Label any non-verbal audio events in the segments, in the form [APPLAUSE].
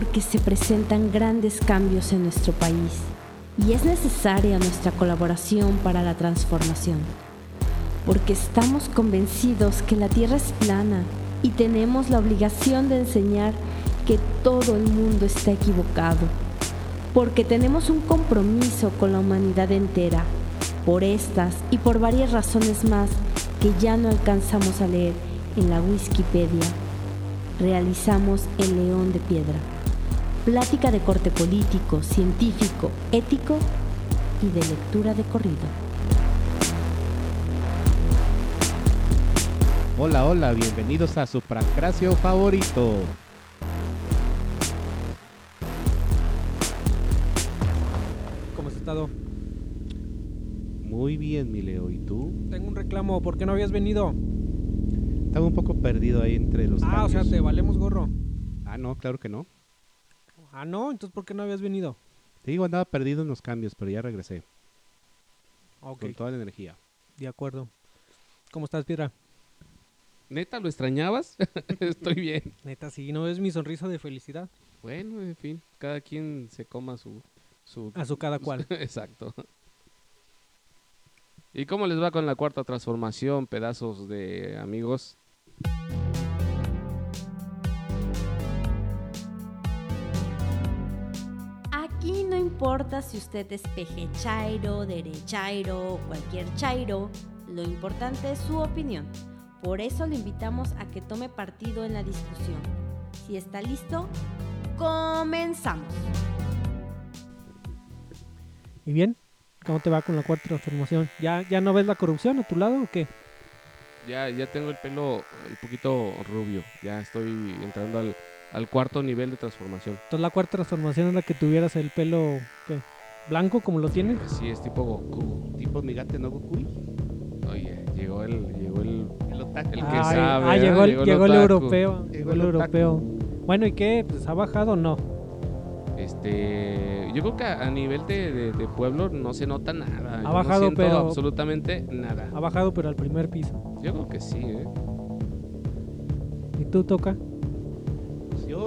porque se presentan grandes cambios en nuestro país y es necesaria nuestra colaboración para la transformación, porque estamos convencidos que la Tierra es plana y tenemos la obligación de enseñar que todo el mundo está equivocado, porque tenemos un compromiso con la humanidad entera, por estas y por varias razones más que ya no alcanzamos a leer en la Wikipedia. Realizamos El León de Piedra plática de corte político, científico, ético y de lectura de corrido. Hola, hola, bienvenidos a su Pancracio favorito. ¿Cómo has estado? Muy bien, mi Leo, ¿y tú? Tengo un reclamo, ¿por qué no habías venido? Estaba un poco perdido ahí entre los Ah, o sea, te valemos gorro. Ah, no, claro que no. Ah, no, entonces ¿por qué no habías venido? Te digo, andaba perdido en los cambios, pero ya regresé Ok, con toda la energía. de acuerdo. ¿Cómo estás, Piedra? ¿Neta lo extrañabas? [LAUGHS] Estoy bien. Neta, sí, ¿no ves mi sonrisa de felicidad? Bueno, en fin, cada quien se coma su... su... A su cada cual. [LAUGHS] Exacto. ¿Y cómo les va con la cuarta transformación, pedazos de amigos? Importa si usted es peje chairo, derechairo o cualquier chairo, lo importante es su opinión. Por eso le invitamos a que tome partido en la discusión. Si está listo, comenzamos. ¿Y bien? ¿Cómo te va con la cuarta transformación? ¿Ya, ¿Ya no ves la corrupción a tu lado o qué? Ya, ya tengo el pelo un poquito rubio. Ya estoy entrando al, al cuarto nivel de transformación. Entonces la cuarta transformación es la que tuvieras el pelo, ¿qué? ¿Blanco como lo tienes? Así es, tipo Goku. Tipo mi gato no Goku. Oye, llegó el... Llegó el... El otaku. El que Ay, sabe, ah, llegó el, Llegó el llegó el otaku. europeo. Llegó el europeo. Bueno, ¿y qué? Pues ha bajado o no. Este, yo creo que a, a nivel de, de- de pueblo no se nota nada. Yo no bajado, siento pero- absolutamente nada. Ha bajado, pero al primer piso. Yo creo que sí, ¿eh? ¿Y tú toca?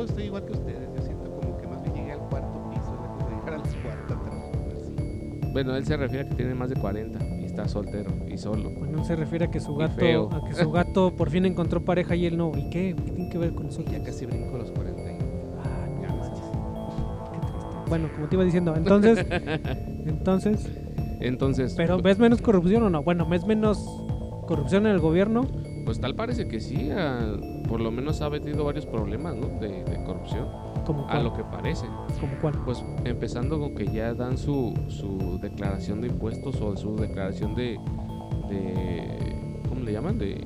Pues yo estoy igual que ustedes. Yo siento como que más bien llegué al cuarto piso. llegar a la cuarta transformación. Bueno, él se refiere a que tiene más de 40 y está soltero y solo. Bueno, se refiere a que su gato, feo. a que su gato por fin encontró pareja y él no. ¿Y qué? ¿Qué tiene que ver con nosotros? ya casi brinco los 40. y- Ah, no manches. qué triste. Bueno, como te iba diciendo, entonces, [LAUGHS] entonces, Entonces, pero ¿ves menos corrupción o no? Bueno, ¿ves menos corrupción en el gobierno? Pues tal parece que sí. por lo menos ha metido varios problemas, ¿no? De, de corrupción. ¿Como A cuál? lo que parece. ¿Como cuál? Pues empezando con que ya dan su, su declaración de impuestos o su declaración de, de... ¿Cómo le llaman? De...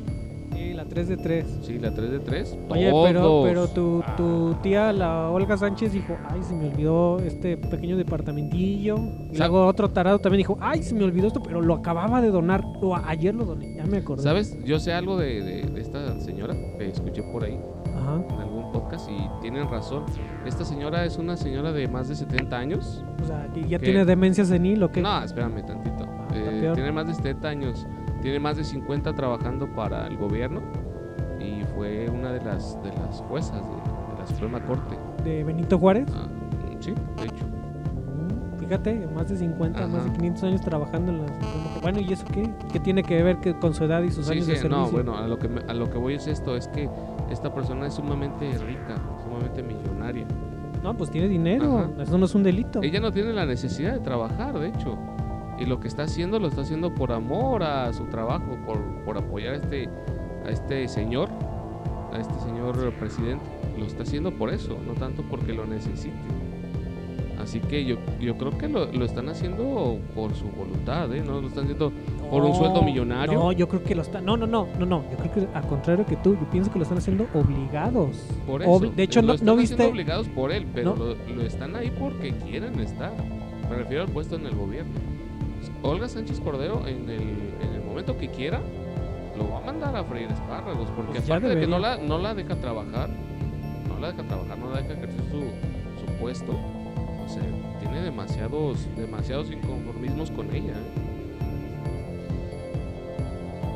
La 3 de 3. Sí, la 3 de 3. Oye, pero, pero tu, tu tía, la Olga Sánchez, dijo, ay, se me olvidó este pequeño departamentillo. Y luego otro tarado también dijo, ay, se me olvidó esto, pero lo acababa de donar. O a- ayer lo doné, ya me acordé. ¿Sabes? Yo sé algo de, de- de esta señora que escuché por ahí Ajá. en algún podcast y tienen razón. Esta señora es una señora de más de 70 años. O sea, que ya ¿Qué? tiene demencia senil o qué. No, espérame tantito. está Eh, peor. tiene más de 70 años. Tiene más de 50 trabajando para el gobierno y fue una de las, de las juezas de, de la Suprema Corte. De Benito Juárez. Ah, sí, de hecho. Mm, Fíjate, más de 50, más de Ajá. 500 años trabajando en la Suprema Corte. Bueno, ¿y eso qué? ¿Qué tiene que ver que con su edad y sus Sí, años sí, de servicio? no, bueno, a lo, que me- a lo que voy es esto, es que esta persona es sumamente rica, sumamente millonaria. No, pues tiene dinero. Ajá. Eso no es un delito. Ella no tiene la necesidad de trabajar, de hecho. Y lo que está haciendo lo está haciendo por amor a su trabajo, por, por apoyar a este, a este señor, a este señor presidente. Lo está haciendo por eso, no tanto porque lo necesite. Así que yo, yo creo que lo, lo están haciendo por su voluntad, ¿eh? No lo están haciendo por un No, sueldo millonario. No, yo creo que lo están. No, no, no, no, no. Yo creo que al contrario que tú, yo pienso que lo están haciendo obligados. Por eso. Obli- de hecho, lo no, están no haciendo viste. obligados por él, pero No. lo, lo están ahí porque quieren estar. Me refiero al puesto en el gobierno. Olga Sánchez Cordero, en el, en el momento que quiera, lo va a mandar a freír espárragos, porque Pues aparte de que no la, no la deja trabajar, no la deja trabajar, no la deja ejercer su, su puesto, o sea, tiene demasiados, demasiados inconformismos con ella. ¿eh?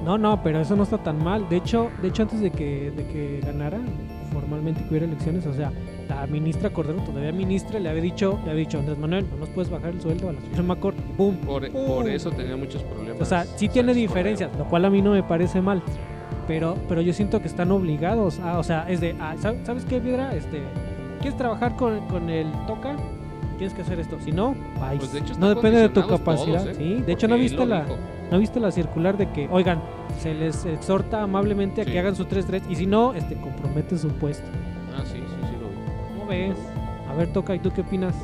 No, no, pero eso no está tan mal. De hecho, de hecho antes de que, de que ganara, formalmente que hubiera elecciones, o sea, la ministra Cordero, todavía ministra, le había dicho, le había dicho, Andrés Manuel, no nos puedes bajar el sueldo a la Suprema Corte, y ¡pum! Por, eso tenía muchos problemas. O sea, sí tiene diferencias, lo cual a mí no me parece mal. Pero, pero yo siento que están obligados a, o sea, es de, ah, ¿sab- ¿sabes qué, Piedra? Este, ¿quieres trabajar con, con el toca? Tienes que hacer esto. Si no, bye. Pues de hecho no depende de tu capacidad. todos, ¿eh? Sí, de hecho, ¿no viste la, dijo. ¿no viste la circular de que, oigan, se les exhorta amablemente a Sí. que hagan su 3-3 y si no, este, compromete su puesto? Ves? A ver, toca, ¿y tú qué opinas?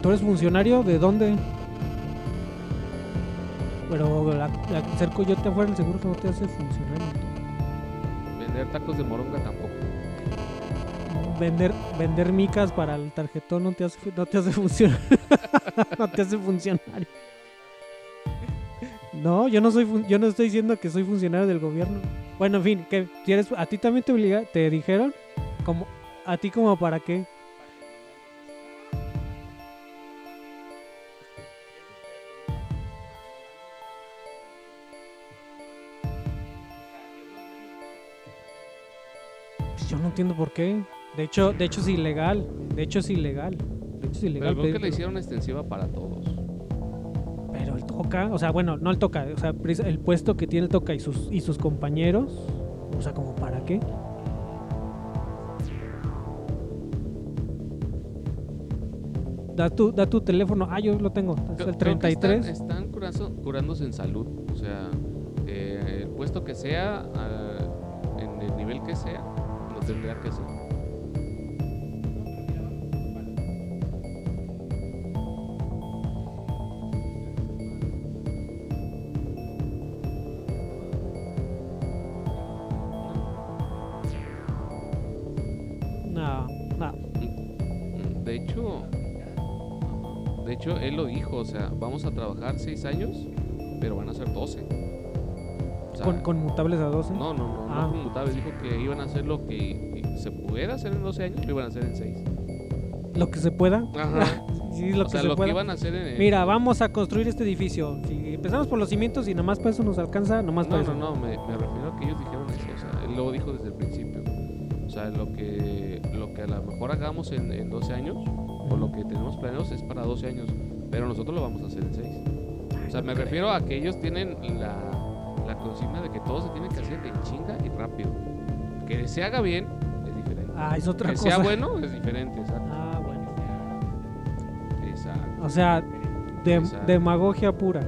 ¿Tú eres funcionario? ¿De dónde? Pero la, la, ser coyote afuera del seguro que no te hace funcionario. Vender tacos de moronga tampoco. Vender, vender micas para el tarjetón no te hace, no te hace funcionario. [LAUGHS] no te hace funcionario. No, yo no soy yo no estoy diciendo que soy funcionario del gobierno. Bueno, en fin, que si eres a ti también te obliga, te dijeron como a ti como para qué? Pues yo no entiendo por qué. De hecho, de hecho es ilegal. De hecho es ilegal. De hecho es ilegal. Pero creo que la hicieron extensiva para todos. Toca, o sea, bueno, no el toca, o sea, el puesto que tiene el toca y sus y sus compañeros, o sea, como para qué? Da tu, da tu teléfono. Ah, yo lo tengo. Es el creo que 33. Están, están curazo- curándose en salud. O sea, eh, el puesto que sea, ah, en el nivel que sea, lo tendría que hacer. De hecho, él lo dijo, o sea, vamos a trabajar seis años, pero van a ser 12. O sea, Con, conmutables a 12. No, no, no, Ah. no conmutables. Dijo que iban a hacer lo que se pudiera hacer en 12 años, lo iban a hacer en 6. Lo que se pueda. Ajá. [LAUGHS] Sí, lo o que sea, se lo pueda. que iban a hacer en. Mira, vamos a construir este edificio. Si empezamos por los cimientos y nomás para eso nos alcanza, nomás No, para no, eso. no, me, me refiero a que ellos dijeron eso. O sea, él lo dijo desde el principio. O sea, lo que, lo que a lo mejor hagamos en, en 12 años, o lo que tenemos planeados es para 12 años, pero nosotros lo vamos a hacer en 6. O sea, me refiero a que ellos tienen la, la consigna de que todo se tiene que hacer en chinga y rápido. Que se haga bien es diferente. Ah, es otra que cosa. sea bueno es diferente, exacto. Ah, bueno. Exacto. O sea, de- Exacto. demagogia pura.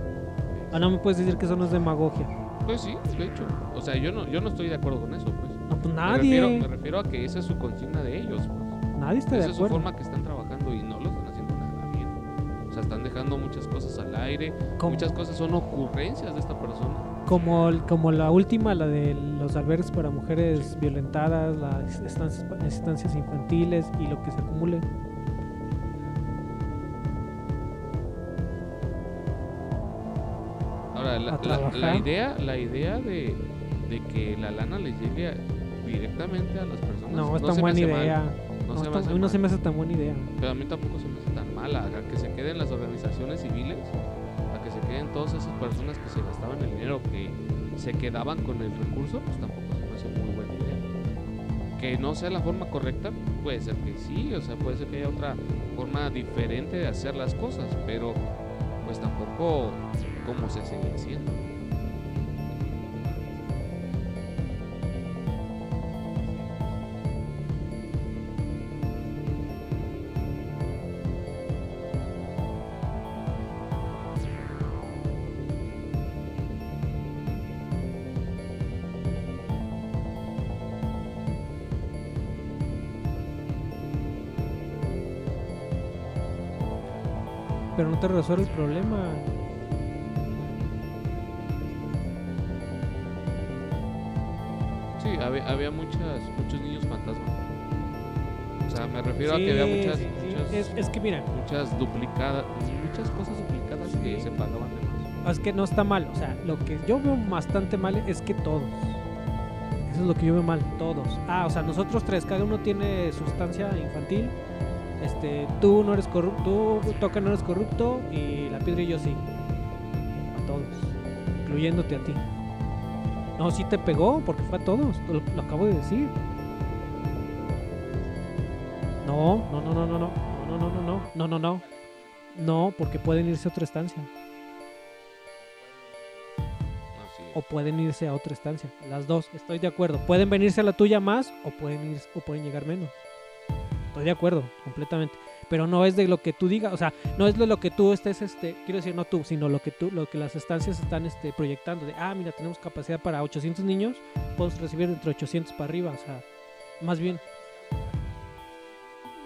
Ah, no me puedes decir que eso no es demagogia. Pues sí, de hecho. O sea, yo no, yo no estoy de acuerdo con eso, pues. No, pues Me nadie. refiero, me refiero a que esa es su consigna de ellos, pues. Nadie está de Esa es su acuerdo. forma que aire. Como, Muchas cosas son ocurrencias de esta persona. como, el- como la última, la de los albergues para mujeres violentadas, las estancias, estancias infantiles y lo que se acumule. Ahora, la, la- la idea, la idea de, de que la lana les llegue a- directamente a las personas No, es se tan buena hace mal. idea. No, No, se mí no se me hace tan buena idea. Pero a mí tampoco se me hace tan A que se queden las organizaciones civiles, a que se queden todas esas personas que se gastaban el dinero, que se quedaban con el recurso, pues tampoco se me hace muy buena idea. Que no sea la forma correcta, puede ser que sí, o sea, puede ser que haya otra forma diferente de hacer las cosas, pero pues tampoco como se sigue haciendo. Te resuelve el problema. Sí, había, había muchas, muchos niños fantasma. O sea, me refiero a que había muchas, sí, sí. muchas, Es, es que mira, muchas duplicadas, muchas cosas duplicadas que se pagaban de más. es que no está mal. O sea, lo que yo veo bastante mal es que todos. Eso es lo que yo veo mal, todos. Ah, o sea, nosotros tres, cada uno tiene sustancia infantil. Este, tú no eres corrupto, tú toca no eres corrupto y la piedra y yo sí. A todos. incluyéndote a ti. No, sí te pegó, porque fue a todos, lo, lo acabo de decir. No, no, no, no, no, no, no, no, no, no, no, no, no, no, porque pueden irse a otra estancia. O pueden irse a otra estancia. Las dos, estoy de acuerdo. Pueden venirse a la tuya más o pueden ir o pueden llegar menos. Estoy de acuerdo, completamente. Pero no es de lo que tú digas, o sea, no es de lo que tú estés, este, quiero decir, no tú, sino lo que tú, lo que las estancias están este, proyectando. De, ah, mira, tenemos capacidad para 800 niños, podemos recibir entre 800 para arriba, o sea, más bien.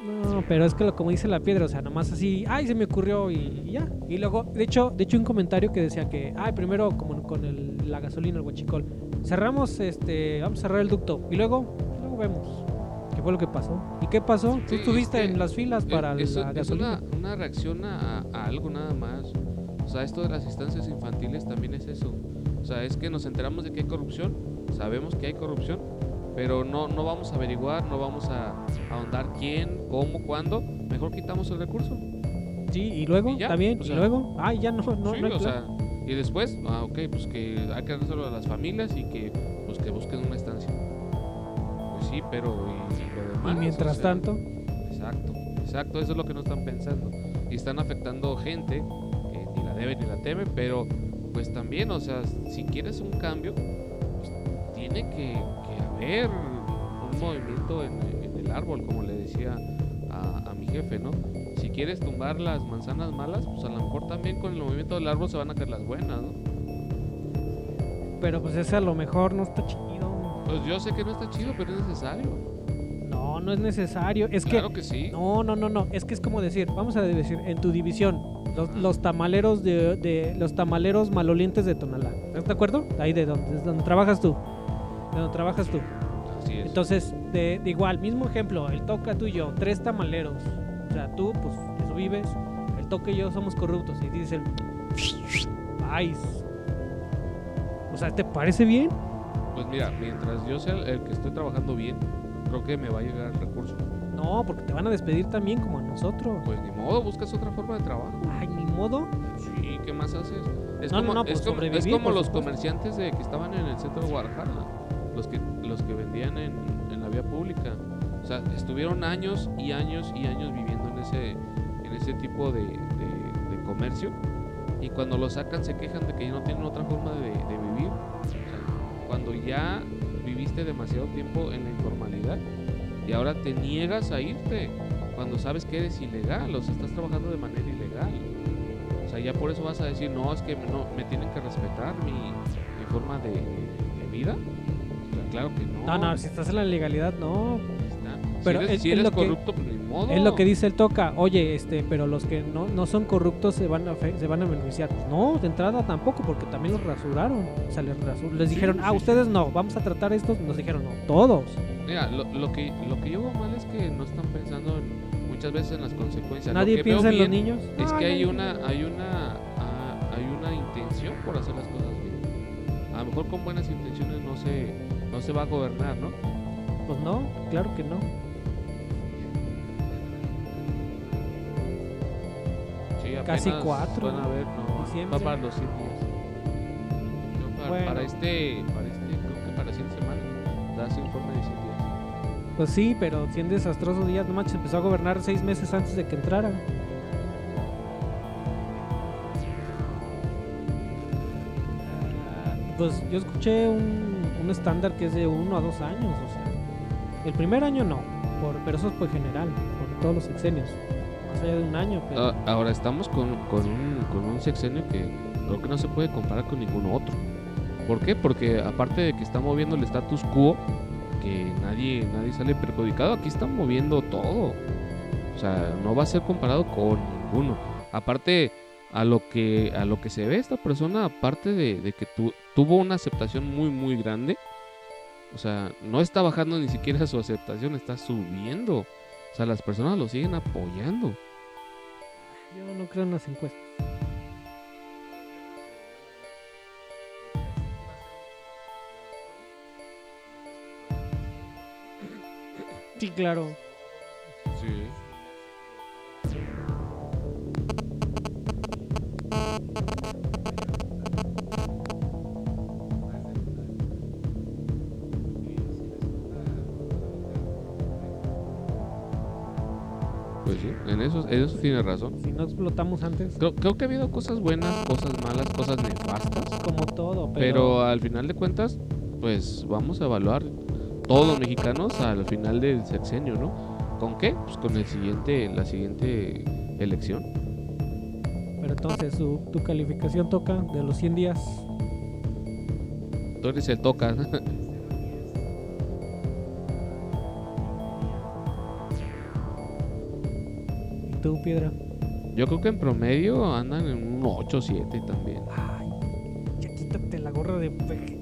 No, pero es que lo, como dice la piedra, o sea, nomás así, ay, se me ocurrió y, ya. Y luego, de hecho, de hecho un comentario que decía que, ay, primero como con el- la gasolina, el huachicol, cerramos, este, vamos a cerrar el ducto y luego, luego vemos fue lo que pasó. ¿Y qué pasó? Tú Sí, estuviste es que en las filas para Eh, eso la es gasolina. una, una reacción a, a algo nada más. O sea, esto de las instancias infantiles también es eso. O sea, es que nos enteramos de que hay corrupción, sabemos que hay corrupción, pero no, no vamos a averiguar, no vamos a, a ahondar quién, cómo, cuándo. Mejor quitamos el recurso. Sí, y luego y ya, también, o y sea, luego, ay, ya no, no, sí, no o sea, y después, ah, ok, pues que hay que dárselo a las familias y que, pues que busquen una estancia. Pues sí, pero y, O mientras sea, tanto, Exacto, exacto, eso es lo que no están pensando. Y están afectando gente que ni la debe ni la teme, pero pues también, o sea, si quieres un cambio, pues tiene que, que haber un movimiento en, en el árbol, como le decía a, a mi jefe, ¿no? Si quieres tumbar las manzanas malas, pues a lo mejor también con el movimiento del árbol se van a caer las buenas, ¿no? pero pues ese a lo mejor no está chido. Pues yo sé que no está chido, pero es necesario. No, no es necesario. Es que claro que, sí. No, no, no, no. Es que es como decir, vamos a decir, en tu división, los, los tamaleros de, de- los tamaleros malolientes de Tonalá. ¿Estás de acuerdo? Ahí de donde, de donde trabajas tú. De donde trabajas tú. Así es. Entonces, de, de igual, mismo ejemplo, el toca tú y yo, tres tamaleros. O sea, tú, pues, eso vives. El toca y yo somos corruptos. Y dicen, ¡Ay! O sea, ¿te parece bien? Pues mira, mientras yo sea el, el que estoy trabajando bien, creo que me va a llegar el recurso. No, porque te van a despedir también como a nosotros. Pues ni modo, buscas otra forma de trabajo. Ay, ni modo. Sí, ¿qué más haces? Es No, no, como, no, es pues como, es como los comerciantes de que estaban en el centro de Guadalajara, los que, los que vendían en, en la vía pública. O sea, estuvieron años y años y años viviendo en ese, en ese tipo de, de- de comercio. Y cuando lo sacan se quejan de que ya no tienen otra forma de, de vivir. O sea, cuando ya viviste demasiado tiempo en la y ahora te niegas a irte cuando sabes que eres ilegal, o sea, estás trabajando de manera ilegal. O sea, ya por eso vas a decir, no, es que me- no, me tienen que respetar mi, mi forma de, de vida. O sea, claro que no. No, no, si estás en la legalidad, no. Pero si eres, es- si es eres lo que- corrupto, pues modo. Es lo que dice el Toca. Oye, este, pero los que no, no son corruptos se van a fe- se van a beneficiar. Pues no, de entrada tampoco, porque también los rasuraron. O sea, les, rasu- les Sí, dijeron, ah, sí, ustedes no, vamos a tratar estos. Nos dijeron, no, todos. Mira, lo, lo que, lo que yo veo mal es que no están pensando en- muchas veces en las consecuencias. Lo Nadie que veo piensa en los niños. Es que hay no. una, hay una, ah, hay una intención por hacer las cosas bien. A lo mejor con buenas intenciones no se, no se va a gobernar, ¿no? Pues no, claro que no. Casi cuatro, Van a ver, no, diciembre. va para los 100 días. Yo para, Bueno. para este, para este, creo que para 100 semanas, das informe de 100 días. Pues sí, pero 100 desastrosos días. No manches, empezó a gobernar seis meses antes de que entrara. Pues yo escuché un, un estándar que es de uno a dos años, o sea. El primer año no, por, pero eso es por general, por todos los sexenios. Ah, ahora estamos con, con, un, con un sexenio que creo que no se puede comparar con ningún otro. ¿Por qué? Porque aparte de que está moviendo el status quo, que nadie, nadie sale perjudicado, aquí están moviendo todo. O sea, no va a ser comparado con ninguno. Aparte, a lo que, a lo que se ve esta persona, aparte de, de que tu- tuvo una aceptación muy, muy grande, o sea, no está bajando ni siquiera su aceptación, está subiendo. O sea, las personas lo siguen apoyando. Yo no creo en las encuestas. Sí, claro. Eso, en eso tiene razón. Si no explotamos antes, Creo, creo que ha habido cosas buenas, cosas malas, cosas nefastas. como todo, Pero pero, al final de cuentas, pues vamos a evaluar todos los mexicanos al final del sexenio, ¿no? ¿Con qué? Pues con el siguiente, la siguiente elección. pero entonces su- tu calificación toca de los 100 días. Tú eres el toca. [LAUGHS] tú, Piedra? Yo creo que en promedio andan en un 8 7 también. Ay, ya quítate la gorra de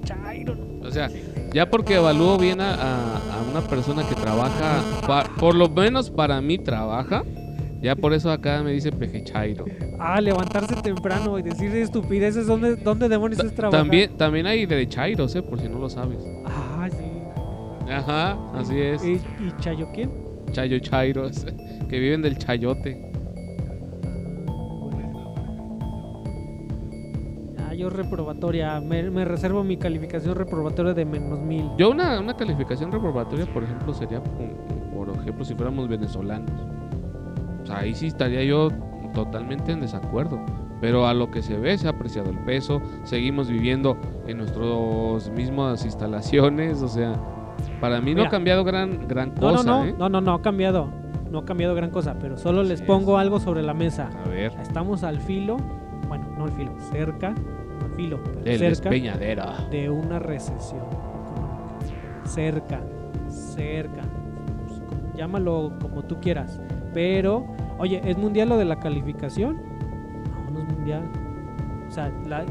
Chairo. O sea, ya porque evalúo bien a, a- a una persona que trabaja, pa- por lo menos para mí trabaja, ya por eso acá me dice pejechairo. Ah, levantarse temprano y decir estupideces. ¿Dónde, dónde demonios es trabajar? También, también hay de chairos, ¿eh? Por si no lo sabes. Ah, sí. Ajá, así es. ¿Y, y Chayo quién? Chayo chairos, [LAUGHS] que viven del chayote. Ah, yo reprobatoria. Me, me reservo mi calificación reprobatoria de menos mil. Yo una, una calificación reprobatoria, por ejemplo, sería, por, por ejemplo, si fuéramos venezolanos. O sea, ahí sí estaría yo totalmente en desacuerdo. Pero a lo que se ve, se ha apreciado el peso, seguimos viviendo en nuestras mismas instalaciones, o sea, para mí no ha cambiado gran, gran No, cosa, no, no, ¿eh? no, no, no ha cambiado. No ha cambiado gran cosa, pero solo les pongo es. algo sobre la mesa. A ver, Estamos al filo, bueno, no al filo, cerca, al filo, pero cerca de una recesión económica. Cerca, cerca. Pues, Llámalo como tú quieras. Pero, oye, ¿es mundial lo de la calificación? No, no es mundial. O sea, la,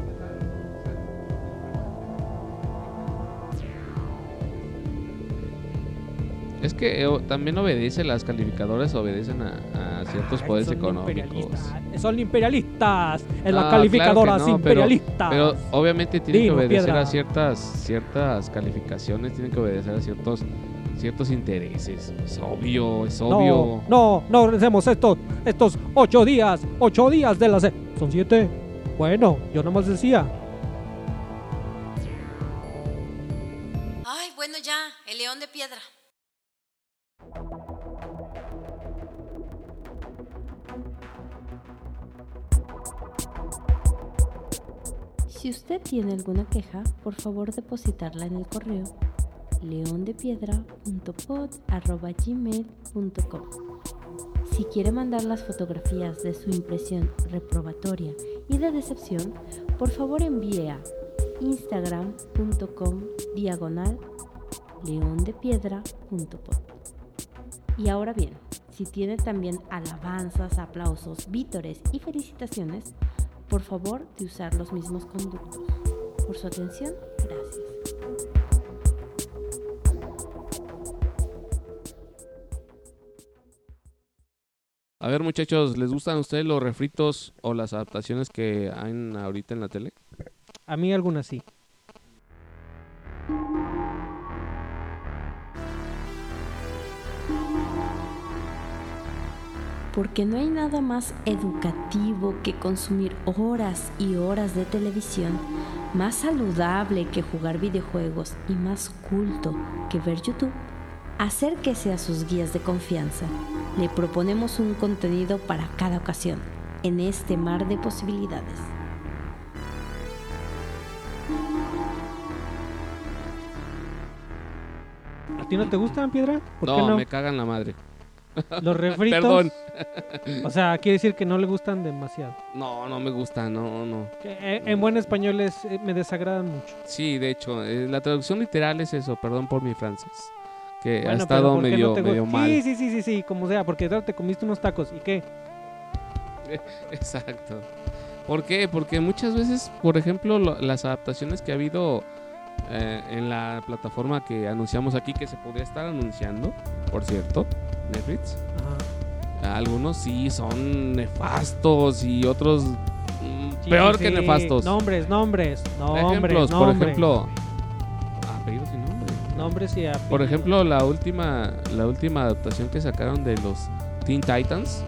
Es que eh, también obedece, las calificadoras obedecen a, a ciertos Ay, poderes son económicos. imperialistas, Son imperialistas. En las Ah, calificadoras claro que no, pero- imperialistas. Pero obviamente tienen Dino, que obedecer piedra. a ciertas ciertas calificaciones, tienen que obedecer a ciertos ciertos intereses. Es obvio, es obvio. No, no, no hacemos estos, estos ocho días, ocho días de la se- Son siete. Bueno, yo nomás decía. Ay, bueno ya, el león de piedra. Si usted tiene alguna queja, por favor depositarla en el correo leondepiedra.pod@gmail.com. Si quiere mandar las fotografías de su impresión reprobatoria y de decepción, por favor envíe a instagram.com diagonal leondepiedra.pod. Y ahora bien, si tiene también alabanzas, aplausos, vítores y felicitaciones, por favor de usar los mismos conductos. Por su atención, gracias. A ver, muchachos, ¿les gustan a ustedes los refritos o las adaptaciones que hay ahorita en la tele? A mí algunas sí. Porque no hay nada más educativo que consumir horas y horas de televisión, más saludable que jugar videojuegos y más culto que ver YouTube. Acérquese a sus guías de confianza. Le proponemos un contenido para cada ocasión en este mar de posibilidades. ¿A ti no te gustan, Piedra? ¿Por No, qué no? me cagan la madre. Los refritos. Perdón. O sea, quiere decir que no le gustan demasiado. No, no me gusta, no, no. Que, eh, en buen español es, eh, me desagradan mucho. Sí, de hecho, eh, la traducción literal es eso, perdón por mi francés. Que ha Bueno, estado ¿por qué no medio, te medio mal. Sí, sí, sí, sí, sí, como sea, porque te comiste unos tacos. ¿Y qué? [LAUGHS] Exacto. ¿Por qué? Porque muchas veces, por ejemplo, lo- las adaptaciones que ha habido eh, en la plataforma que anunciamos aquí, que se podría estar anunciando, por cierto, Netflix, Ajá. algunos sí son nefastos y otros mm, Sí, peor sí, que nefastos. Nombres, nombres, nombres, Ejemplos, por nombres. ejemplo, apellidos y nombres. Nombres y apellidos. Por ejemplo, la última, la última adaptación que sacaron de los Teen Titans.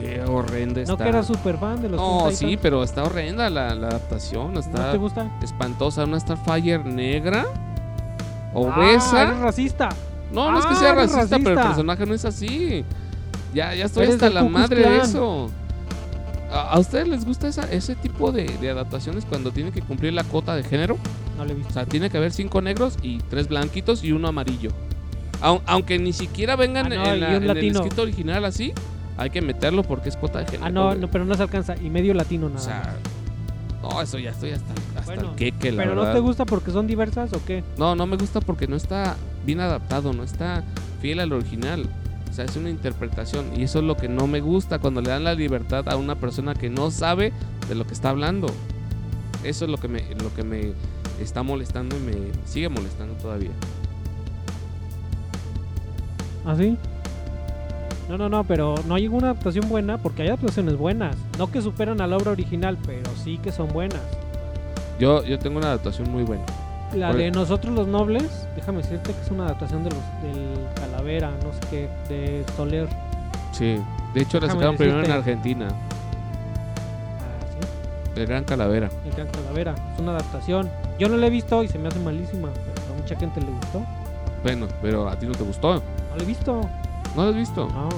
Qué horrenda está. No que eras súper fan de los No, sí, pero está horrenda la, la adaptación. ¿No Está te gusta? espantosa. Una Starfire negra, Ah, obesa. eres racista. no, no es que ah, sea racista, pero el personaje no es así. Ya, ya estoy Eres hasta la madre de eso. ¿A, a ustedes les gusta esa- ese tipo de, de adaptaciones cuando tienen que cumplir la cuota de género? No le he O visto. sea, tiene que haber cinco negros y tres blanquitos y uno amarillo. Au- aunque ni siquiera vengan Ah, no, en, la- en el escrito original así, hay que meterlo porque es cuota de género. Ah, no, no, pero no se alcanza. Y medio latino nada O sea, no, eso ya estoy hasta, hasta Bueno, el queque, la Pero no te gusta porque son diversas o qué? No, no me gusta porque no está bien adaptado, no está fiel al original. O sea, es una interpretación y eso es lo que no me gusta cuando le dan la libertad a una persona que no sabe de lo que está hablando. Eso es lo que me, lo que me está molestando y me sigue molestando todavía. ¿Ah, sí? No, no, no, pero no hay ninguna adaptación buena porque hay adaptaciones buenas. No que superan a la obra original, pero sí que son buenas. Yo, yo tengo una adaptación muy buena. La de Nosotros los Nobles, déjame decirte que es una adaptación de los, del Calavera, no sé qué, de Soler. Sí. De hecho, la sacaron primero en. Argentina. Ah, sí, El Gran Calavera. el Gran Calavera. Es una adaptación. Yo no la he visto y se me hace malísima, pero a mucha gente le gustó. Bueno, pero a ti no te gustó. No la he visto. ¿No lo has visto? No,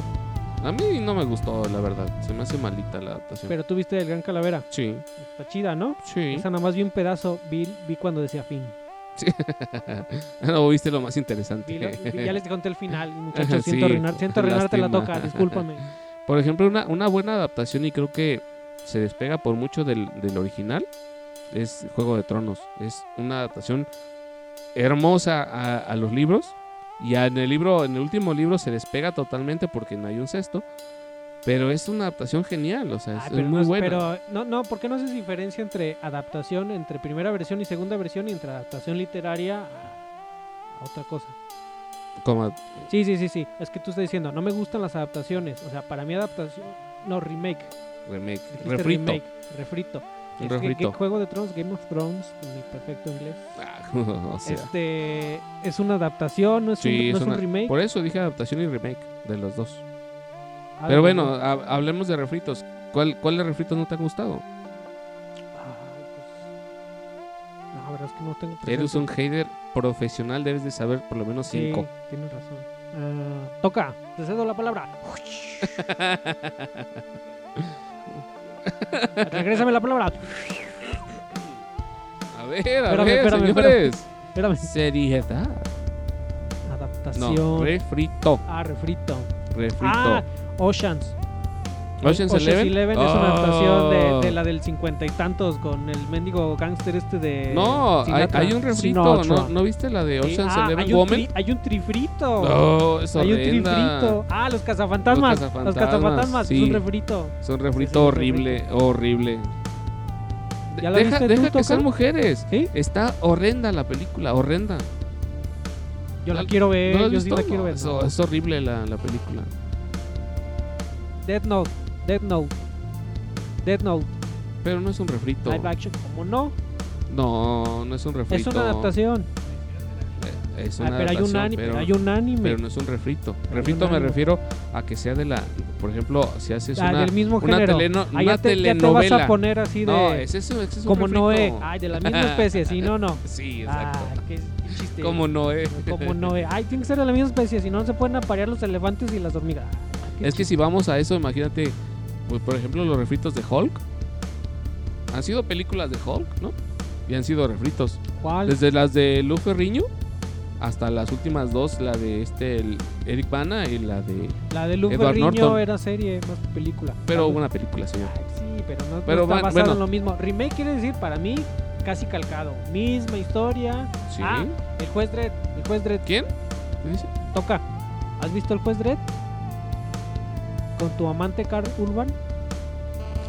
A mí no me gustó, la verdad. Se me hace malita la adaptación. pero tú viste el Gran Calavera. Sí, Está chida, ¿no? sí. Esa nada más vi un pedazo, vi, vi cuando decía fin. [LAUGHS] no viste lo más interesante. Vi lo- vi- ya les conté el final, [LAUGHS] muchachos. Sí, Siento, arruinar, siento arruinarte la toca, discúlpame. [LAUGHS] Por ejemplo, una, una buena adaptación y creo que se despega por mucho del, del original es Juego de Tronos. Es una adaptación hermosa a, a los libros y en el libro, en el último libro se despega totalmente porque no hay un sexto. Pero es una adaptación genial, o sea, es, Ay, es pero muy no buena. Pero no, no, ¿por qué no haces diferencia entre adaptación, entre primera versión y segunda versión y entre adaptación literaria a, a otra cosa? Como- Sí, sí, sí, sí. Es que tú estás diciendo, no me gustan las adaptaciones. O sea, para mí adaptación, no, remake. remake, refrito. remake, refrito. Un refrito. Juego de Tronos, Game of Thrones, en mi perfecto inglés. Ah, [LAUGHS] o sea, Este, es una adaptación, no es, sí, un, no es es un una- remake. Por eso dije adaptación y remake de los dos. Ah, Pero bueno, ha- hablemos de refritos. ¿Cuál, ¿Cuál de refritos no te ha gustado? Pues, la verdad es que no tengo Eres presente. un hater profesional, debes de saber por lo menos Sí, cinco. tienes razón. Ah, toca, te cedo la palabra. [LAUGHS] Regrésame la palabra. A ver, a Espérame, ver, espérame, señores. Espérame. Seriedad. Adaptación. No, refrito. ah, refrito. Refrito. Ah, Oceans. Ocean's Eleven. es una adaptación de, Oh. de la del cincuenta y tantos con el mendigo gángster este de. No, hay, hay un refrito. ¿no, ¿No viste la de Sí, Ocean's ah, Eleven hay, un Woman? tri- hay un trifrito. No, es hay un trifrito. Ah, los cazafantasmas. Los Los cazafantasmas, cazafantasmas. sí. Es un refrito. Es un Sí, refrito sí, un horrible, horrible. De- ¿Ya la deja viste deja tú, que sean mujeres. ¿Sí? Está horrenda la película, horrenda. Yo la ¿No- quiero ver. ¿No la yo sí visto? la quiero ver. es, es horrible la, la película. Death Note. Death Note. Death Note. Pero no es un refrito. Live action. ¿Cómo no? No, no es un refrito. Es una adaptación. Eh, Es Ah, una pero, hay un anime, pero, pero hay un anime. pero no es un refrito. Hay Refrito un me refiero a que sea de la. Por ejemplo, si haces Ah, una, del mismo una, género. teleno- Ah, una te, ya te telenovela. vas a poner así de. No, es, ese es un como refrito. Noé. Ay, de la misma especie. Sí, no, no. [LAUGHS] Sí, Ah, exacto. qué, chiste. como Noé. Como Noé. Ay, tiene que ser de la misma especie. Si no, no se pueden aparear los elefantes y las hormigas. Ah, Es que si vamos a eso, imagínate, pues, por ejemplo, los refritos de Hulk. Han sido películas de Hulk, ¿no? Y han sido refritos. ¿Cuál? Desde las de Lou Ferriño hasta las últimas dos, la de este el Eric Bana y la de. La de Luke Edward Norton. era serie, más que película. Pero vez- una película, señor. Ay, sí, pero no, no Pero está va- basado bueno. en lo mismo. Remake quiere decir, para mí, casi calcado. Misma historia. Sí. Ah, el juez Dredd. El juez Dredd. ¿Quién? ¿Qué dice? Toca. ¿Has visto el juez Dredd? Con tu amante Carl Urban.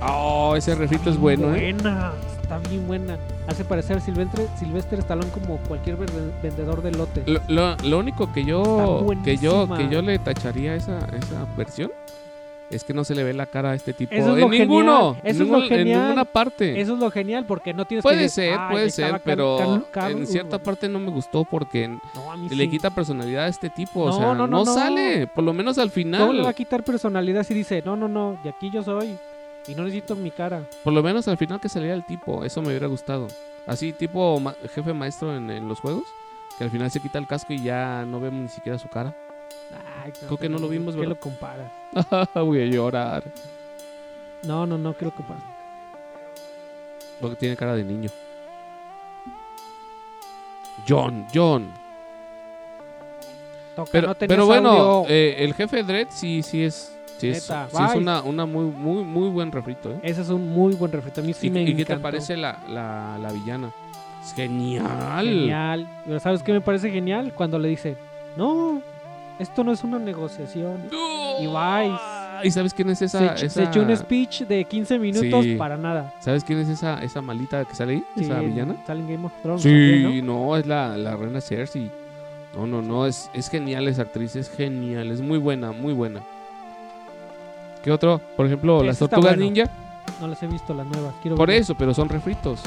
Oh, ese refrito es bueno, ¿eh? Buena. Está bien buena. Hace parecer Silvestre, Silvestre Stallone como cualquier vende- vendedor de lotes. Lo, lo- lo único que yo que yo que yo le tacharía a esa, esa versión es que no se le ve la cara a este tipo Eso es en ninguno, genial, eso es lo genial. en ninguna parte. Eso es lo genial porque no tienes que puede decir, ser, "Ay, puede ser, pero en cierta Urban". parte no me gustó porque No, le quita personalidad a este tipo, o No, sea, no, no, no, no. sale, por lo menos al ¿Cómo le final, va a quitar personalidad si dice, no, no, no, de aquí yo soy y no necesito mi cara? por lo menos al final que saliera el tipo, eso me hubiera gustado. Así tipo ma- jefe maestro en, en los juegos, que al final se quita el casco y ya no vemos ni siquiera su cara. Ay, Creo que no lo vimos, ¿Qué ¿verdad? lo comparas? [LAUGHS] Voy a llorar. No, no, no, ¿qué lo comparas? Porque tiene cara de niño. John, John. Toca, Pero, no tenías pero bueno, eh, el jefe Dredd sí, sí es, sí es, Neta, sí es una, una muy, muy, muy buen refrito, ¿eh? Ese es un muy buen refrito. A mí sí ¿Y, me y qué te parece la, la, la villana? Es genial. Genial. Pero ¿sabes qué me parece genial? Cuando le dice, no, esto no es una negociación. Y vais. ¿Y sabes quién es esa? se, esa- echó un speech de 15 minutos Sí. para nada. ¿Sabes quién es esa, esa malita que sale ahí? Sí, ¿Esa villana? Sale en Game of Thrones. Sí, también, ¿no? no, es la, la reina Cersei. No, no, no, es, es genial esa actriz, es genial, es muy buena, muy buena. ¿Qué otro? Por ejemplo, Ese las tortugas bueno. ninja. No las he visto las nuevas. Quiero Por eso, pero son refritos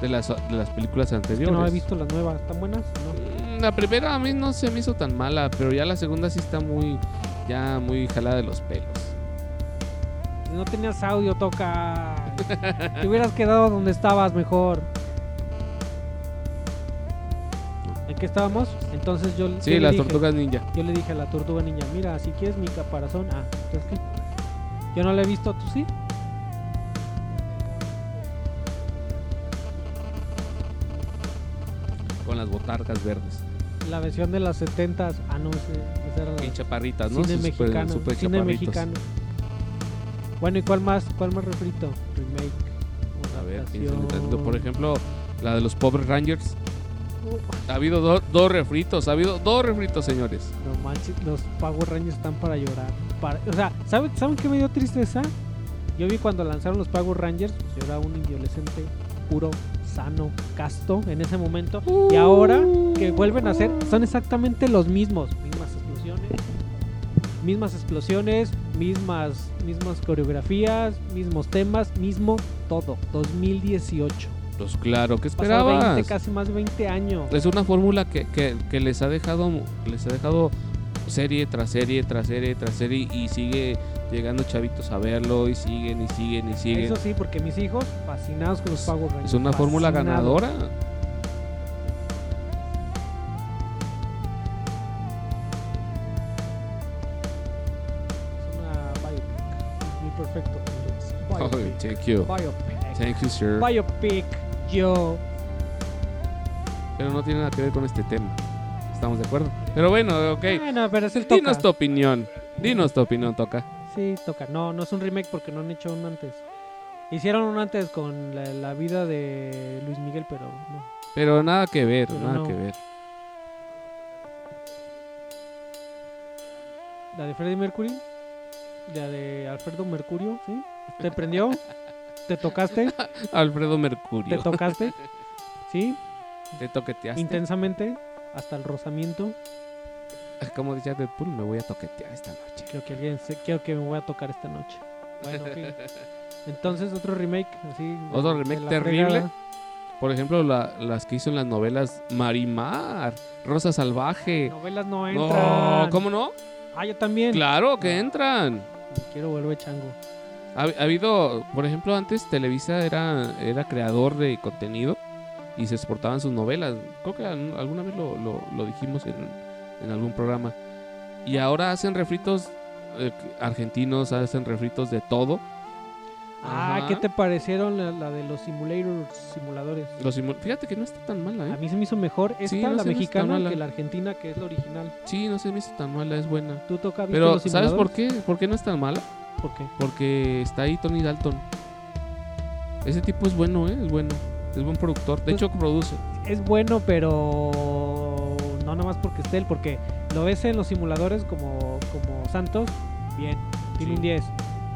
de las, de las películas Es que anteriores. no he visto las nuevas. ¿Están buenas? No. La primera a mí no se me hizo tan mala, pero ya la segunda sí está muy, ya muy jalada de los pelos. No tenías audio, toca. [LAUGHS] Te hubieras quedado donde estabas mejor. ¿En qué estábamos? Entonces yo, Sí, yo las dije- tortugas ninja. Yo le dije a la tortuga niña, mira, si quieres mi caparazón. Ah, entonces qué. Yo no la he visto, ¿tú sí? Con las botargas verdes. La versión de las 70 Ah, no, ese era la- Y chaparritas, ¿no? cine Sus mexicano. super cine mexicano. Bueno, ¿y cuál más? ¿Cuál más refrito? Remake. A ver. Por ejemplo, la de los Power Rangers. Ha habido do- dos refritos, ha habido dos refritos, señores. No manches, los Power Rangers están para llorar. Para- o sea, ¿saben, ¿saben qué me dio tristeza? Yo vi cuando lanzaron los Power Rangers, pues yo era un adolescente puro, sano, casto en ese momento. Y ahora que vuelven a ser, son exactamente los mismos. Mismas explosiones, mismas explosiones, mismas, mismas coreografías, mismos temas, mismo todo. 2018. Pues claro, ¿qué Pasado 20, esperabas? casi más de 20 años. Es una fórmula que, que- que les ha dejado les ha dejado serie tras serie tras serie tras serie y sigue llegando chavitos a verlo y siguen y siguen y siguen. Eso sí, porque mis hijos fascinados con los Rangers. es una fórmula ganadora. Es una biopic. Perfecto. Oh, thank you. Biopic. Thank you, sir. Biopic. Yo. Pero no tiene nada que ver con este tema. ¿Estamos de acuerdo? Pero bueno, ok. Bueno, pero es el toca. Dinos tu opinión. Dinos tu opinión, Toca. Sí, toca. No, no es un remake porque no han hecho un antes. Hicieron un antes con la, la vida de Luis Miguel, pero no. Pero nada que ver, Pero nada no. que ver. La de Freddie Mercury. La de Alfredo Mercurio, ¿sí? ¿Te prendió? ¿Te tocaste? [LAUGHS] Alfredo ¿Te Mercurio. tocaste? ¿Sí? Te toqueteaste. Intensamente. Hasta el rozamiento. [LAUGHS] Como decía Deadpool, me voy a toquetear esta noche. Creo que alguien se, creo que me voy a tocar esta noche. Bueno, ok. [LAUGHS] Entonces otro remake, así. Otro de remake terrible. fregada. Por ejemplo, la- las que hizo en las novelas Marimar, Rosa Salvaje. Novelas no No, entran. ¿cómo no? Ah, yo también. Claro que entran. Quiero volver chango. Ha, ha habido, por ejemplo, antes Televisa era, era creador de contenido y se exportaban sus novelas. Creo que al- alguna vez lo, lo- lo dijimos en, en algún programa. Y ahora hacen refritos eh, argentinos, hacen refritos de todo. Ah, Ajá. ¿qué te parecieron la, la de los simulators, simuladores? Los simu- Fíjate que no está tan mala, A ¿eh? mí se me hizo mejor esta, Sí, no la mexicana, que la argentina, que es la original. Sí, no se me hizo tan mala, es buena. ¿Tú toca Pero, los ¿sabes por qué? ¿Por qué no es tan mala? ¿Por qué? Porque está ahí Tony Dalton. Ese tipo es bueno, ¿eh? Es bueno. Es buen productor. De Pues- hecho, produce. Es bueno, pero no nomás porque esté él, porque lo ves en los simuladores como, como Santos, bien, tiene un 10.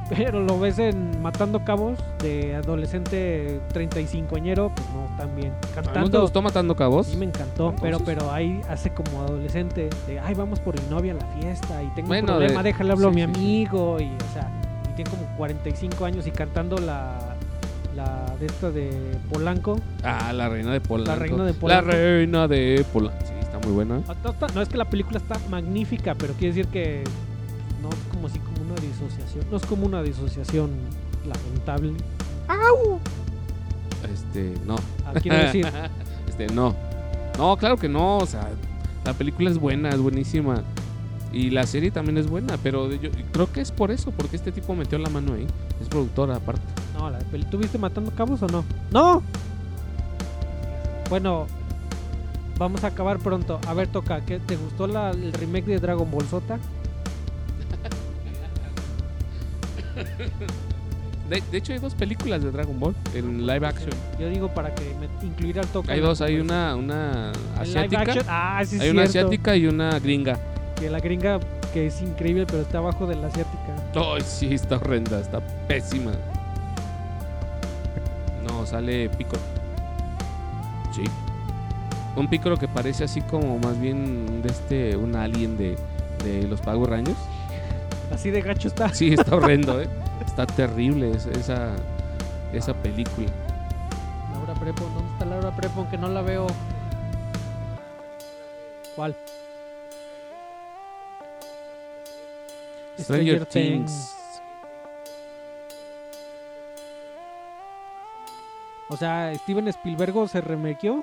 Pero lo ves en Matando Cabos de adolescente 35añero, pues no, tan bien. ¿No te Cantando, gustó Matando Cabos? sí me encantó, pero Entonces- pero ahí hace como adolescente, de, ay, vamos por mi novia a la fiesta y tengo Bueno, un problema, de- déjale hablo a mi sí, sí. amigo y, o sea, y tiene como 45 años y cantando la, la de esta de Polanco. Ah, la reina de Polanco. La reina de La Polanco. reina de Polanco. Sí, está muy buena. Ah, No, es que la película está magnífica, pero quiere decir que no es como así como una disociación. No es como una disociación lamentable. Este, no. Ah, quiero decir, [LAUGHS] Este, no. No, claro que no. O sea, la película es buena, es buenísima. Y la serie también es buena, pero yo creo que es por eso, porque este tipo metió la mano ahí. Es productora aparte. No, la ¿tú viste Matando Cabos o no? ¡No! Bueno, vamos a acabar pronto. A ver, toca, ¿qué, ¿te gustó la- el remake de Dragon Ball Zota? De, de hecho, hay dos películas de Dragon Ball en live action. Yo digo para que me incluir al toca. Hay dos, hay conversación. una, una ¿En live asiática. Ah, sí, Hay una asiática y una gringa. Que la gringa, que es increíble, pero está abajo de la asiática. Ay, sí, está horrenda, está pésima. No, sale Piccolo. Sí. Un Piccolo que parece así como más bien de este, un alien de, de los Power Rangers. Así de gacho está. Sí, está [LAUGHS] horrendo, ¿eh? Está terrible esa, esa, película. Laura Prepo, ¿dónde está Laura Prepo? Aunque no la veo. ¿Cuál? Stranger Things. O sea, Steven Spielberg se remakeó.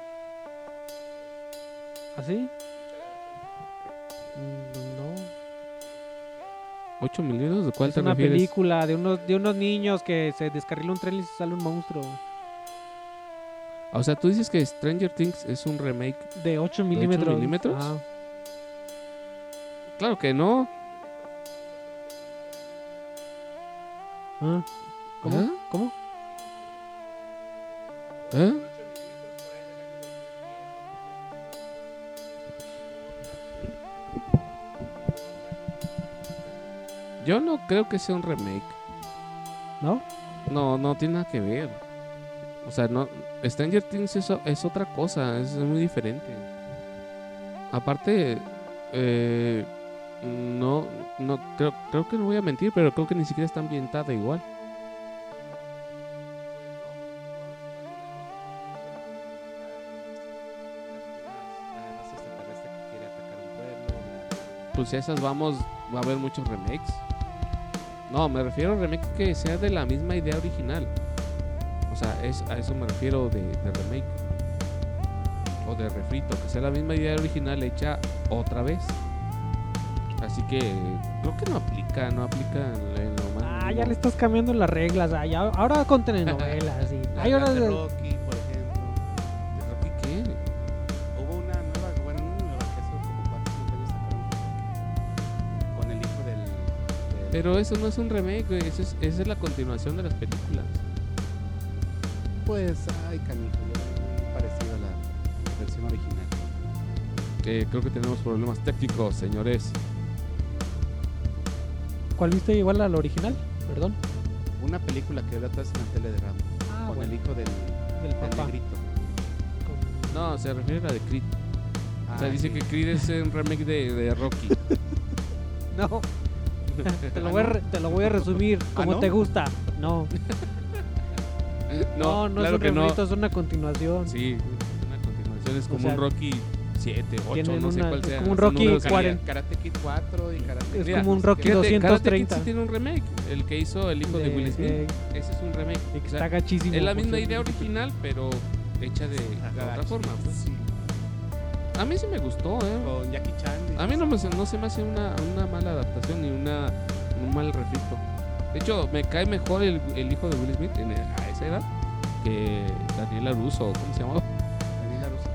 ¿Así? Mm, No. 8 milímetros, ¿de cuál Es te una refieres? película de unos, de unos niños que se descarrila un tren y sale un monstruo. O sea, tú dices que Stranger Things es un remake. De 8 milímetros. milímetros? Ah. Claro que no. Ah. ¿Cómo? ¿Ah? ¿Cómo? ¿Eh? Yo no creo que sea un remake. ¿No? No, no tiene nada que ver. O sea, no. Stranger Things es, es otra cosa, es muy diferente. Aparte, eh, no, no creo, creo que no voy a mentir, pero creo que ni siquiera está ambientada igual. Pues si a esas vamos, va a haber muchos remakes. No, me refiero a remake que sea de la misma idea original. O sea, es, a eso me refiero de, de remake. O de refrito, que sea la misma idea original hecha otra vez. Así que creo que no aplica, no aplica en, lo más. Ah, ya le estás cambiando las reglas. ah, ya- ahora con telenovelas. [LAUGHS] y- ahora de de- Pero eso no es un remake, güey, eso es, esa es la continuación de las películas. Pues, ay, canijo, yo muy parecido a la versión original. Eh, creo que tenemos problemas técnicos, señores. ¿Cuál viste igual a la original? Perdón. Una película que veo atrás en la tele de Rambo, Ah, con bueno, el hijo del, del del papá. Con- No, se refiere a la de Creed. O sea, Ah, dice sí. que Creed es un remake de, de Rocky. [LAUGHS] No, [LAUGHS] te lo, voy a te lo voy a resumir como no? te gusta. No, [LAUGHS] no, no, claro es un que no. refrito, es una continuación. Sí, una continuación es O como sea, un Rocky 7, 8, tienen no sé una- cuál es sea. como un Rocky números Karate- 40. Karate Kid 4 y Karate Es Kid como un no Rocky qué. Fíjate, Karate Kid 230. sí tiene un remake, el que hizo el hijo de, De- Will Smith. eh, Ese es un remake. y que O sea, está gachísimo. es la misma idea original, pero hecha de, de otra forma. pues. Sí, A mí sí me gustó, ¿eh? con Jackie Chan. A mí no, me, no se me hace una, una mala adaptación ni una, un mal refrito. De hecho, me cae mejor el, el hijo de Will Smith en, a esa edad que Daniela Russo, ¿cómo se llamaba? Daniela Russo.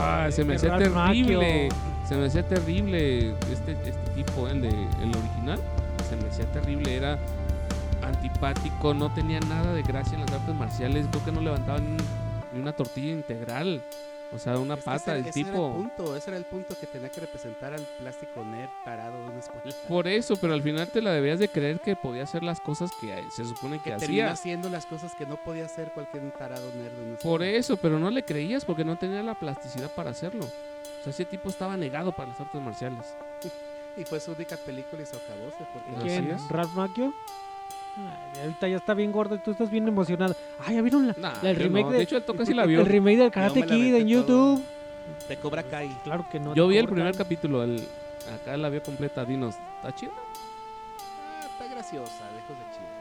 Ah, se me hacía terrible. Macchio. Se me hacía terrible este, este tipo, el de el original. Se me hacía terrible, era antipático, no tenía nada de gracia en las artes marciales. Creo que no levantaba ni, ni una tortilla integral. O sea, una Es pata del ese Era el tipo. punto, ese era el punto que tenía que representar al plástico nerd tarado de una escuela. Por eso, pero al final te la debías de creer que podía hacer las cosas que se supone que, que termina hacía. haciendo las cosas que no podía hacer cualquier tarado nerd de una Por escuela. eso, pero no le creías porque no tenía la plasticidad para hacerlo. O sea, ese tipo estaba negado para las artes marciales. [LAUGHS] Y fue su única película y se acabó. ¿Quién? ¿Ralph Macchio? Ay, ahorita ya está bien gordo y tú estás bien emocionado. Ay, ¿ya vieron la, Nah, la- el remake no. de, de hecho, el sí la vio. el remake del Karate la Kid en todo. YouTube? De Cobra Kai. Claro que no. Yo vi el primer Kai. capítulo, el, acá la vio completa, dinos, ¿está chido? Ah, está graciosa, lejos de chido.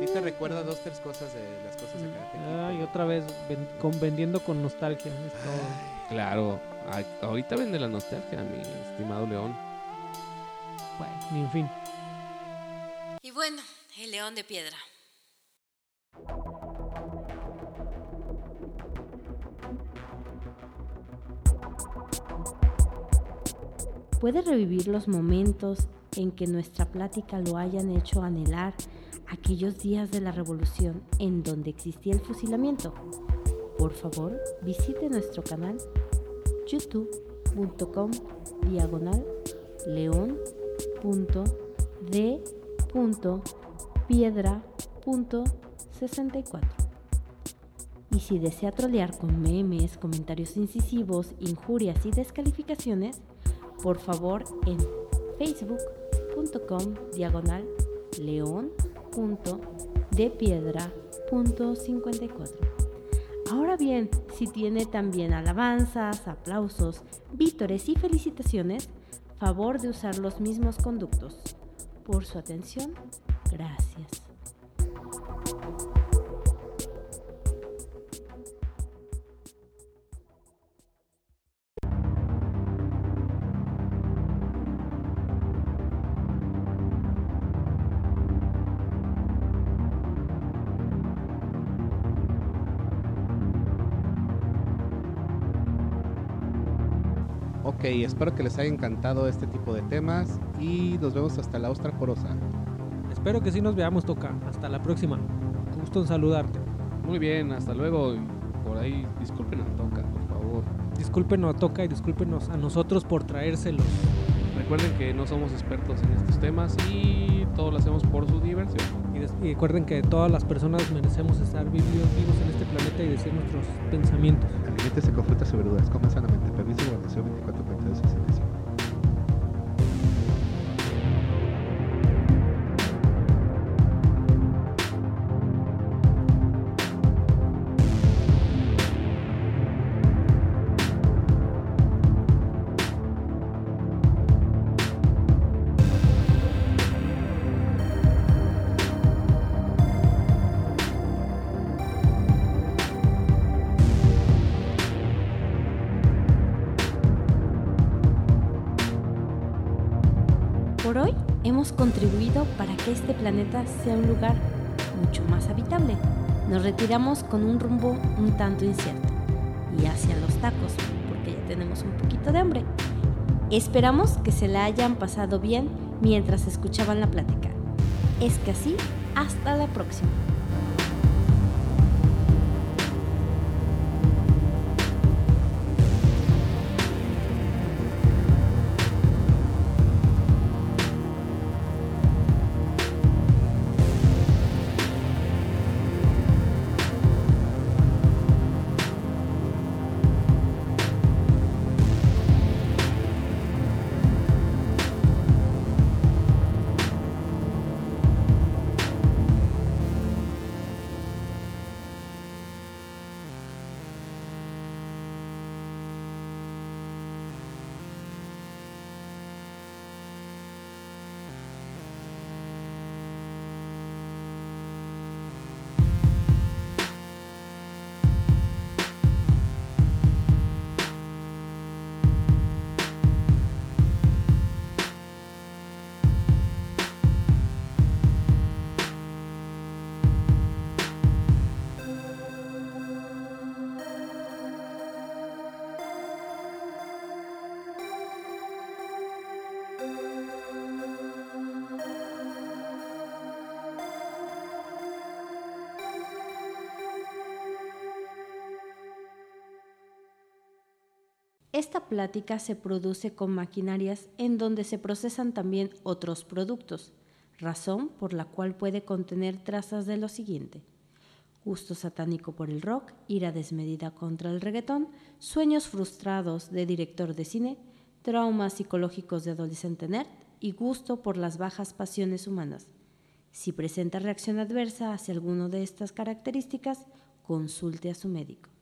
Sí te recuerda dos, tres cosas de las cosas de Karate Kid. Ay, pero- otra vez ven- con, vendiendo con nostalgia. es todo. Claro, ahorita vende la nostalgia, mi estimado León. Bueno, ni en fin. Y bueno, el león de piedra. Puede revivir los momentos en que nuestra plática lo hayan hecho anhelar aquellos días de la revolución en donde existía el fusilamiento. Por favor, visite nuestro canal youtube.com diagonal león.d.piedra.64. Y si desea trolear con memes, comentarios incisivos, injurias y descalificaciones, por favor en facebook.com diagonal león.depiedra.54. Ahora bien, si tiene también alabanzas, aplausos, vítores y felicitaciones, favor de usar los mismos conductos. Por su atención, gracias. Ok, espero que les haya encantado este tipo de temas y nos vemos hasta la ostra porosa. Espero que sí nos veamos, Toca. Hasta la próxima. Gusto en saludarte. Muy bien, hasta luego. Por ahí, disculpen a Toca, por favor. Discúlpenos a Toca y discúlpenos a nosotros por traérselos. Recuerden que no somos expertos en estos temas y todo lo hacemos por su diversión. Y, recuerden que todas las personas merecemos estar vivos, vivos en este planeta y decir nuestros pensamientos. Aliméntese con frutas y verduras, coma sanamente. Permiso de guarnición 24 hemos contribuido para que este planeta sea un lugar mucho más habitable. Nos retiramos con un rumbo un tanto incierto y hacia los tacos, porque ya tenemos un poquito de hambre. Esperamos que se la hayan pasado bien mientras escuchaban la plática. Es que así, hasta la próxima. Esta plática se produce con maquinarias en donde se procesan también otros productos, razón por la cual puede contener trazas de lo siguiente. Gusto satánico por el rock, ira desmedida contra el reggaetón, sueños frustrados de director de cine, traumas psicológicos de adolescente nerd y gusto por las bajas pasiones humanas. Si presenta reacción adversa hacia alguno de estas características, consulte a su médico.